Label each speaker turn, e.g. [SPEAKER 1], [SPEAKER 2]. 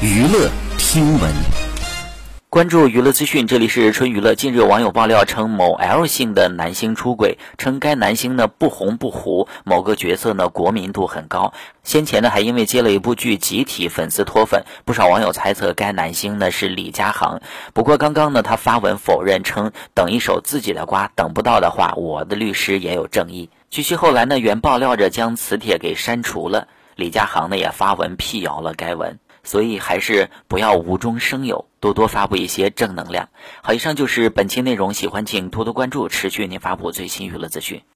[SPEAKER 1] 娱乐听闻。
[SPEAKER 2] 关注娱乐资讯，这里是春娱乐。近日，网友爆料称某 L 姓的男星出轨，称该男星呢不红不糊，某个角色呢国民度很高。先前呢还因为接了一部剧，集体粉丝脱粉，不少网友猜测该男星呢是李佳航。不过刚刚呢他发文否认，称等一手自己的瓜，等不到的话，我的律师也有正义。据悉后来呢原爆料者将此帖给删除了，李佳航呢也发文辟谣了该文。所以还是不要无中生有，多多发布一些正能量。好，以上就是本期内容，喜欢请多多关注，持续为您发布最新娱乐资讯。